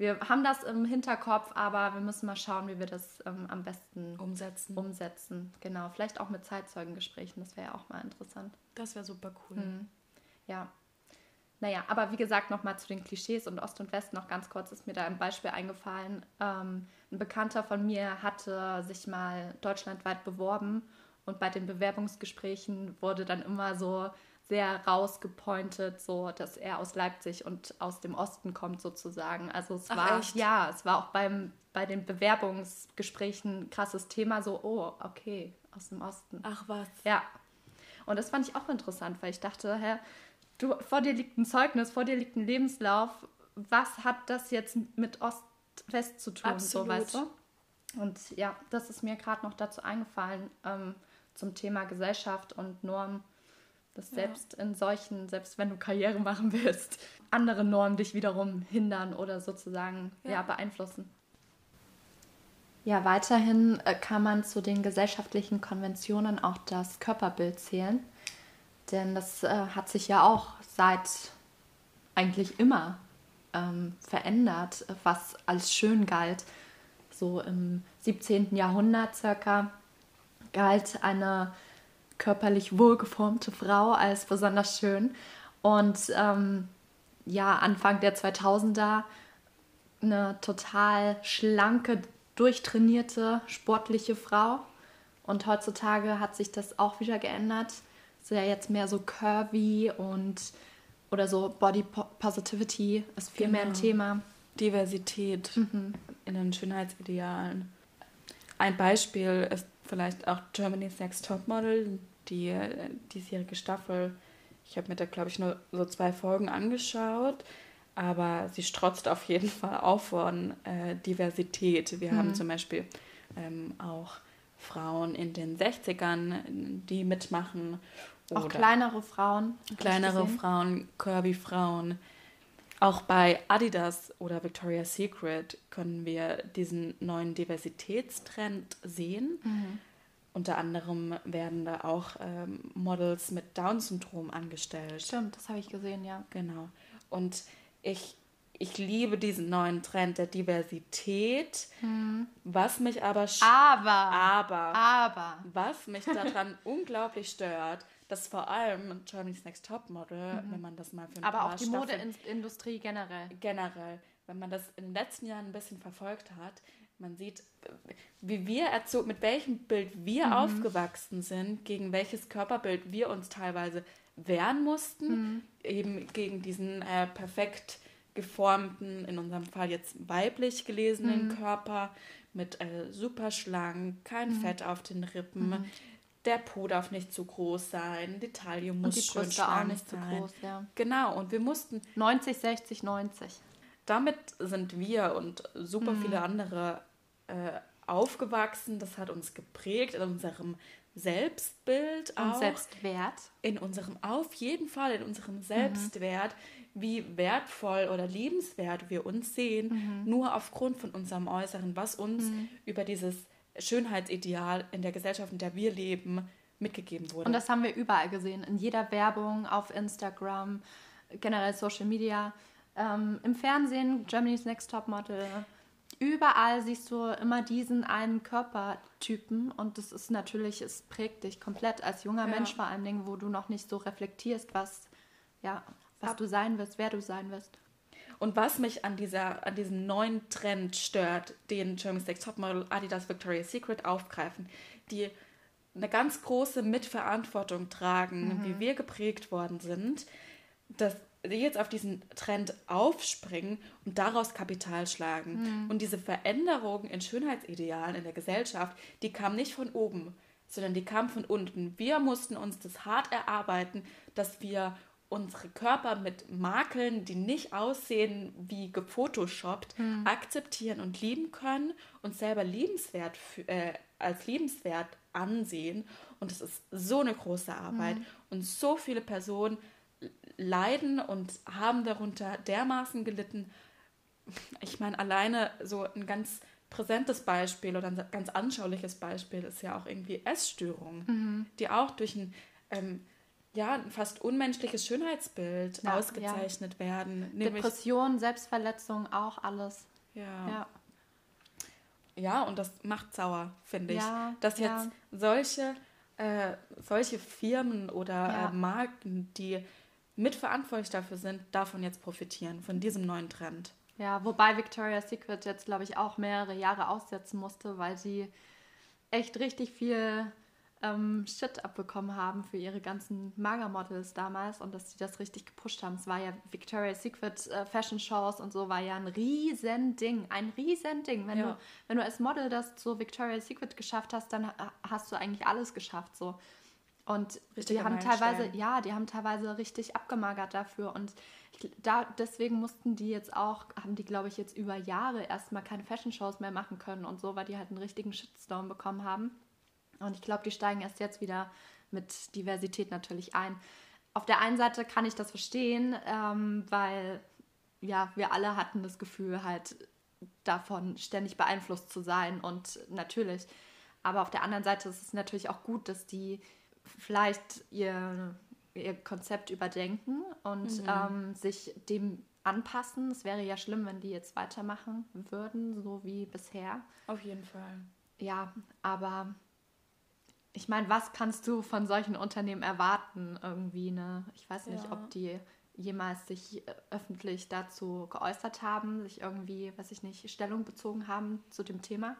wir haben das im Hinterkopf, aber wir müssen mal schauen, wie wir das ähm, am besten umsetzen. umsetzen. Genau, vielleicht auch mit Zeitzeugengesprächen, das wäre ja auch mal interessant. Das wäre super cool. Mhm. Ja. Naja, aber wie gesagt, nochmal zu den Klischees und Ost und West noch ganz kurz ist mir da ein Beispiel eingefallen. Ähm, ein Bekannter von mir hatte sich mal deutschlandweit beworben und bei den Bewerbungsgesprächen wurde dann immer so sehr rausgepointet, so dass er aus Leipzig und aus dem Osten kommt sozusagen. Also es Ach, war echt? ja, es war auch beim bei den Bewerbungsgesprächen ein krasses Thema so, oh, okay, aus dem Osten. Ach was. Ja. Und das fand ich auch interessant, weil ich dachte, hä, du vor dir liegt ein Zeugnis, vor dir liegt ein Lebenslauf. Was hat das jetzt mit Ost-West zu tun, Absolut. so weißt du? Und ja, das ist mir gerade noch dazu eingefallen ähm, zum Thema Gesellschaft und Norm Dass selbst ja. in solchen, selbst wenn du Karriere machen willst, andere Normen dich wiederum hindern oder sozusagen ja. ja beeinflussen. Ja, weiterhin äh, kann man zu den gesellschaftlichen Konventionen auch das Körperbild zählen. Denn das äh, hat sich ja auch seit eigentlich immer ähm, verändert, was als schön galt. So im 17. Jahrhundert circa galt eine körperlich wohlgeformte Frau als besonders schön. Und ähm, ja, Anfang der 2000er eine total schlanke, durchtrainierte, sportliche Frau. Und heutzutage hat sich das auch wieder geändert. Ist ja jetzt mehr so curvy und oder so Body Positivity ist viel genau. mehr ein genau. Thema. Diversität mhm. in den Schönheitsidealen. Ein Beispiel ist vielleicht auch Germany's Next Topmodel, die äh, diesjährige Staffel. Ich habe mir da, glaube ich, nur so zwei Folgen angeschaut, aber sie strotzt auf jeden Fall auch von äh, Diversität. Wir mhm. haben zum Beispiel ähm, auch Frauen in den 60ern, die mitmachen. Auch kleinere Frauen. Kleinere Frauen, Kirby-Frauen. Auch bei Adidas oder Victoria's Secret können wir diesen neuen Diversitätstrend sehen. Mhm. Unter anderem werden da auch ähm, Models mit Down-Syndrom angestellt. Stimmt, das habe ich gesehen, ja. Genau. Und ich, ich liebe diesen neuen Trend der Diversität, hm. was mich aber... Aber. Aber. Aber. Was mich daran unglaublich stört, dass vor allem Germany's Next Topmodel, mhm. wenn man das mal für ein Aber auch die Modeindustrie generell. Generell. Wenn man das in den letzten Jahren ein bisschen verfolgt hat, man sieht, wie wir erzogen, mit welchem Bild wir mhm. aufgewachsen sind, gegen welches Körperbild wir uns teilweise wehren mussten, mhm. eben gegen diesen äh, perfekt geformten, in unserem Fall jetzt weiblich gelesenen mhm. Körper mit äh, super schlank, kein mhm. Fett auf den Rippen. Mhm. Der Po darf nicht zu groß sein, die Taille muss und die schön Brüste auch nicht sein. zu groß, ja. Genau, und wir mussten 90, 60, 90. Damit sind wir und super mhm. viele andere äh, aufgewachsen. Das hat uns geprägt in unserem Selbstbild und auch. Selbstwert. In unserem, auf jeden Fall, in unserem mhm. Selbstwert, mhm. Wie wertvoll oder liebenswert wir uns sehen, mhm. nur aufgrund von unserem Äußeren, was uns mhm. über dieses Schönheitsideal in der Gesellschaft, in der wir leben, mitgegeben wurde. Und das haben wir überall gesehen, in jeder Werbung, auf Instagram, generell Social Media, ähm, im Fernsehen, Germany's Next Top Model überall siehst du immer diesen einen Körpertypen und das ist natürlich, es prägt dich komplett als junger ja. Mensch vor allen Dingen, wo du noch nicht so reflektierst, was, ja, was du sein wirst, wer du sein wirst. Und was mich an, dieser, an diesem neuen Trend stört, den German Sex Topmodel Adidas Victoria's Secret aufgreifen, die eine ganz große Mitverantwortung tragen, mhm. wie wir geprägt worden sind, dass die jetzt auf diesen Trend aufspringen und daraus Kapital schlagen. Mhm. Und diese Veränderung in Schönheitsidealen in der Gesellschaft, die kam nicht von oben, sondern die kam von unten. Wir mussten uns das hart erarbeiten, dass wir unsere Körper mit Makeln, die nicht aussehen wie gefotoshoppt, mhm. akzeptieren und lieben können und selber liebenswert äh, als liebenswert ansehen. Und es ist so eine große Arbeit. Mhm. Und so viele Personen leiden und haben darunter dermaßen gelitten. Ich meine, alleine so ein ganz präsentes Beispiel oder ein ganz anschauliches Beispiel ist ja auch irgendwie Essstörungen, mhm. die auch durch ein ähm, ja, ein fast unmenschliches Schönheitsbild ja, ausgezeichnet ja. werden. Depression, Selbstverletzung, auch alles. Ja. ja. Ja, und das macht sauer, finde ich. Dass jetzt solche, äh, solche Firmen oder äh, Marken, die mitverantwortlich dafür sind, davon jetzt profitieren, von diesem neuen Trend. Ja, wobei Victoria's Secret jetzt, glaube ich, auch mehrere Jahre aussetzen musste, weil sie echt richtig viel ähm, Shit abbekommen haben für ihre ganzen Magermodels damals und dass sie das richtig gepusht haben. Es war ja Victoria's Secret äh, Fashion Shows und so war ja ein riesen Ding, ein riesen Ding. Wenn, ja. du, wenn du als Model das zu Victoria's Secret geschafft hast, dann hast du eigentlich alles geschafft so. Und richtig die haben teilweise, ja, die haben teilweise richtig abgemagert dafür. Und ich, da, deswegen mussten die jetzt auch, haben die, glaube ich, jetzt über Jahre erstmal keine Fashion-Shows mehr machen können und so, weil die halt einen richtigen Shitstorm bekommen haben. Und ich glaube, die steigen erst jetzt wieder mit Diversität natürlich ein. Auf der einen Seite kann ich das verstehen, ähm, weil ja, wir alle hatten das Gefühl, halt davon ständig beeinflusst zu sein und natürlich. Aber auf der anderen Seite ist es natürlich auch gut, dass die vielleicht ihr, ihr Konzept überdenken und mhm. ähm, sich dem anpassen. Es wäre ja schlimm, wenn die jetzt weitermachen würden, so wie bisher. Auf jeden Fall. Ja, aber ich meine, was kannst du von solchen Unternehmen erwarten irgendwie, ne? Ich weiß nicht, ja. ob die jemals sich äh, öffentlich dazu geäußert haben, sich irgendwie, weiß ich nicht, Stellung bezogen haben zu dem Thema.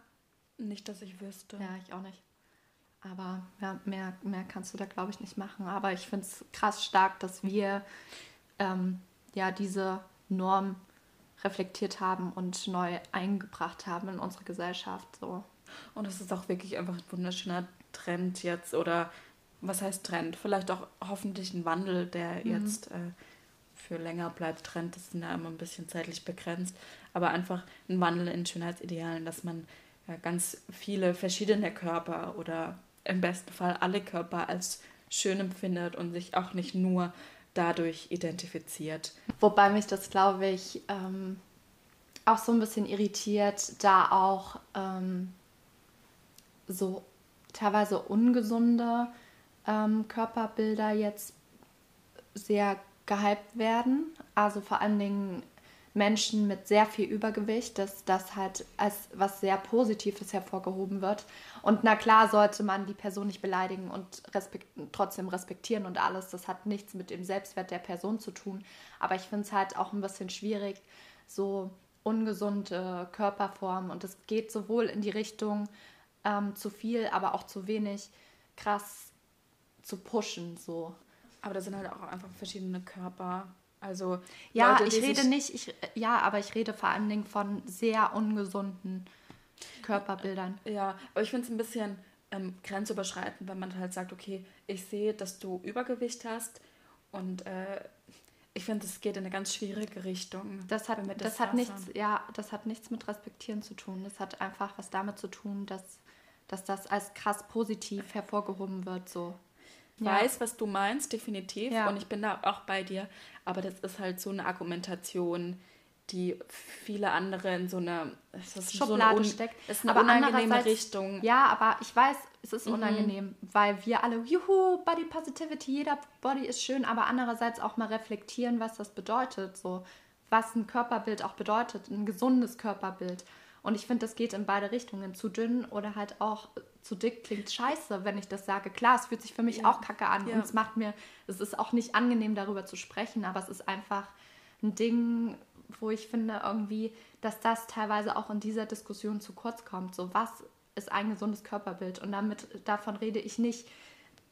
Nicht, dass ich wüsste. Ja, ich auch nicht. Aber ja, mehr, mehr kannst du da, glaube ich, nicht machen. Aber ich finde es krass stark, dass wir ähm, ja diese Norm reflektiert haben und neu eingebracht haben in unsere Gesellschaft. So. Und es ist auch wirklich einfach ein wunderschöner Trend jetzt oder was heißt Trend? Vielleicht auch hoffentlich ein Wandel, der mhm. jetzt äh, für länger bleibt. Trend ist ja immer ein bisschen zeitlich begrenzt, aber einfach ein Wandel in Schönheitsidealen, dass man ja, ganz viele verschiedene Körper oder im besten Fall alle Körper als schön empfindet und sich auch nicht nur dadurch identifiziert. Wobei mich das, glaube ich, ähm, auch so ein bisschen irritiert, da auch ähm, so teilweise ungesunde ähm, Körperbilder jetzt sehr gehypt werden. Also vor allen Dingen Menschen mit sehr viel Übergewicht, dass das halt als was sehr Positives hervorgehoben wird. Und na klar sollte man die Person nicht beleidigen und respekt trotzdem respektieren und alles. Das hat nichts mit dem Selbstwert der Person zu tun. Aber ich finde es halt auch ein bisschen schwierig, so ungesunde Körperformen. Und es geht sowohl in die Richtung ähm, zu viel, aber auch zu wenig krass zu pushen. So. Aber das sind halt auch einfach verschiedene Körper. Also ja, Leute, ich rede nicht, ich, ja, aber ich rede vor allen Dingen von sehr ungesunden Körperbildern. Ja, aber ich finde es ein bisschen ähm, grenzüberschreitend, wenn man halt sagt, okay, ich sehe, dass du Übergewicht hast und äh, ich finde, es geht in eine ganz schwierige Richtung. Das hat, das, das hat nichts, ja, das hat nichts mit Respektieren zu tun. Das hat einfach was damit zu tun, dass, dass das als krass positiv hervorgehoben wird. So weiß, was du meinst, definitiv. Ja. Und ich bin da auch bei dir. Aber das ist halt so eine Argumentation, die viele andere in so eine Schublade so steckt. Ist eine aber unangenehme Richtung. Ja, aber ich weiß, es ist mhm. unangenehm, weil wir alle, juhu, Body Positivity, jeder Body ist schön, aber andererseits auch mal reflektieren, was das bedeutet, so was ein Körperbild auch bedeutet, ein gesundes Körperbild. Und ich finde, das geht in beide Richtungen. Zu dünn oder halt auch zu dick klingt scheiße, wenn ich das sage. Klar, es fühlt sich für mich ja. auch kacke an ja. und es macht mir, es ist auch nicht angenehm darüber zu sprechen, aber es ist einfach ein Ding, wo ich finde irgendwie, dass das teilweise auch in dieser Diskussion zu kurz kommt. So, was ist ein gesundes Körperbild? Und damit, davon rede ich nicht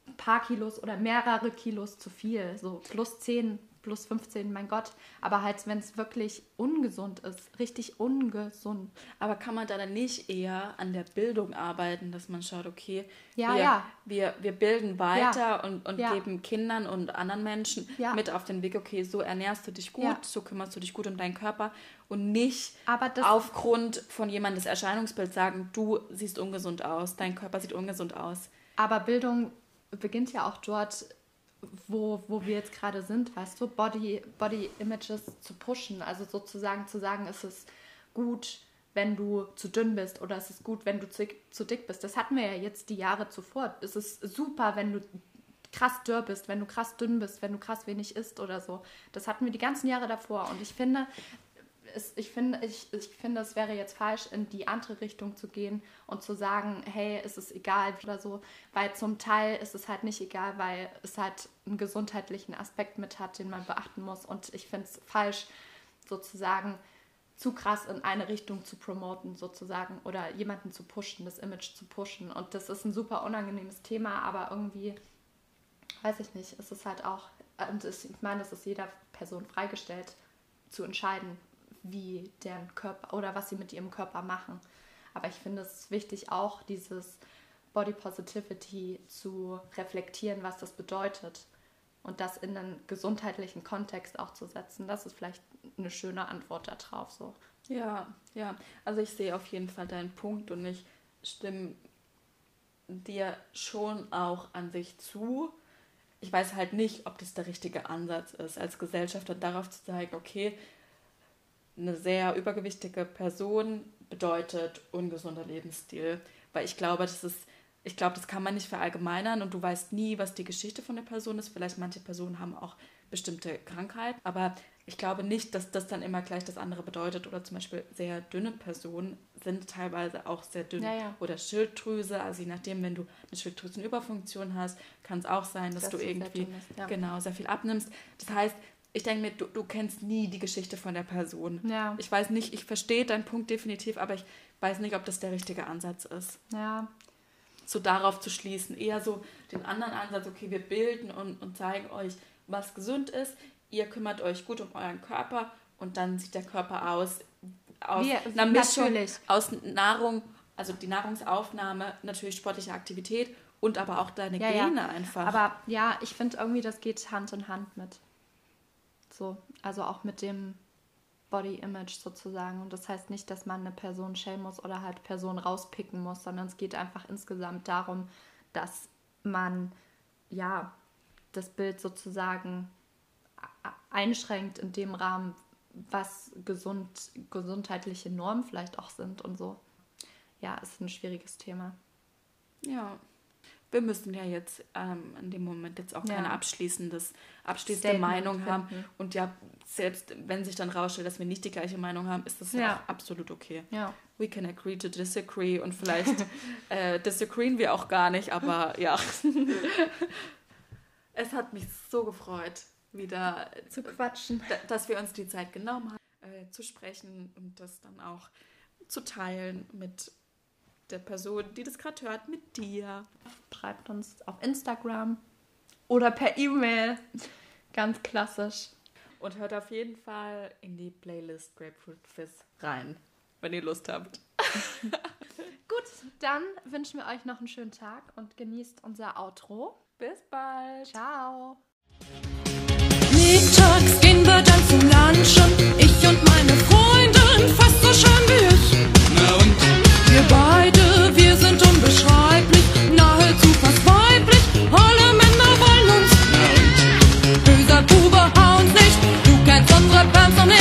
ein paar Kilos oder mehrere Kilos zu viel. So plus 10 plus 15, mein Gott. Aber halt, wenn es wirklich ungesund ist, richtig ungesund. Aber kann man da dann nicht eher an der Bildung arbeiten, dass man schaut, okay, ja, wir, ja. wir, wir bilden weiter ja. und, und geben Kindern und anderen Menschen mit auf den Weg, okay, so ernährst du dich gut, so kümmerst du dich gut um deinen Körper und nicht aufgrund von jemandes Erscheinungsbild sagen, du siehst ungesund aus, dein Körper sieht ungesund aus. Aber Bildung beginnt ja auch dort, wo, wo wir jetzt gerade sind, weißt du, Body, Body Images zu pushen. Also sozusagen zu sagen, es ist gut, wenn du zu dünn bist oder es ist gut, wenn du zu, zu dick bist. Das hatten wir ja jetzt die Jahre zuvor. Es ist super, wenn du krass dürr bist, wenn du krass dünn bist, wenn du krass wenig isst oder so. Das hatten wir die ganzen Jahre davor. Und ich finde, es, ich, finde, ich, ich finde, es wäre jetzt falsch, in die andere Richtung zu gehen und zu sagen, hey, es ist egal oder so, weil zum Teil ist es halt nicht egal, weil es halt einen gesundheitlichen Aspekt mit hat, den man beachten muss. Und ich finde es falsch, sozusagen zu krass in eine Richtung zu promoten, sozusagen, oder jemanden zu pushen, das Image zu pushen. Und das ist ein super unangenehmes Thema, aber irgendwie, weiß ich nicht, ist es halt auch, und ich meine, es ist jeder Person freigestellt, zu entscheiden, wie deren Körper oder was sie mit ihrem Körper machen. Aber ich finde es wichtig, auch dieses Body Positivity zu reflektieren, was das bedeutet und das in einen gesundheitlichen Kontext auch zu setzen. Das ist vielleicht eine schöne Antwort darauf. So. Ja, ja. Also ich sehe auf jeden Fall deinen Punkt und ich stimme dir schon auch an sich zu. Ich weiß halt nicht, ob das der richtige Ansatz ist, als Gesellschaft darauf zu zeigen, okay, eine sehr übergewichtige Person bedeutet ungesunder Lebensstil. Weil ich glaube, das ist, ich glaube, das kann man nicht verallgemeinern und du weißt nie, was die Geschichte von der Person ist. Vielleicht manche Personen haben auch bestimmte Krankheiten, aber ich glaube nicht, dass das dann immer gleich das andere bedeutet. Oder zum Beispiel sehr dünne Personen sind teilweise auch sehr dünn. Ja, ja. Oder Schilddrüse, also je nachdem, wenn du eine Schilddrüsenüberfunktion hast, kann es auch sein, dass, dass du irgendwie sehr ja. genau sehr viel abnimmst. Das heißt, ich denke mir, du, du kennst nie die Geschichte von der Person. Ja. Ich weiß nicht, ich verstehe deinen Punkt definitiv, aber ich weiß nicht, ob das der richtige Ansatz ist. Ja. So darauf zu schließen. Eher so den anderen Ansatz, okay, wir bilden und, und zeigen euch, was gesund ist ihr kümmert euch gut um euren Körper und dann sieht der Körper aus, aus Wir, einer Mischung natürlich. aus Nahrung, also die Nahrungsaufnahme, natürlich sportliche Aktivität und aber auch deine ja, Gene ja. einfach. Aber ja, ich finde irgendwie, das geht Hand in Hand mit. So, also auch mit dem Body Image sozusagen. Und das heißt nicht, dass man eine Person schämen muss oder halt Personen rauspicken muss, sondern es geht einfach insgesamt darum, dass man ja das Bild sozusagen einschränkt in dem Rahmen, was gesund, gesundheitliche Normen vielleicht auch sind und so. Ja, ist ein schwieriges Thema. Ja. Wir müssen ja jetzt ähm, in dem Moment jetzt auch ja. keine abschließendes, abschließende Statement Meinung finden. haben. Und ja, selbst wenn sich dann rausstellt, dass wir nicht die gleiche Meinung haben, ist das ja auch absolut okay. Ja. We can agree to disagree und vielleicht äh, disagreeen wir auch gar nicht, aber ja. es hat mich so gefreut wieder zu quatschen. Dass wir uns die Zeit genommen haben, äh, zu sprechen und das dann auch zu teilen mit der Person, die das gerade hört, mit dir. Schreibt uns auf Instagram oder per E-Mail. Ganz klassisch. Und hört auf jeden Fall in die Playlist Grapefruit Fizz rein, wenn ihr Lust habt. Gut, dann wünschen wir euch noch einen schönen Tag und genießt unser Outro. Bis bald. Ciao. Mittags gehen wir dann zum Lunchen. Ich und meine Freundin, fast so schön wie ich. Na und? Wir beide. notre peintre, on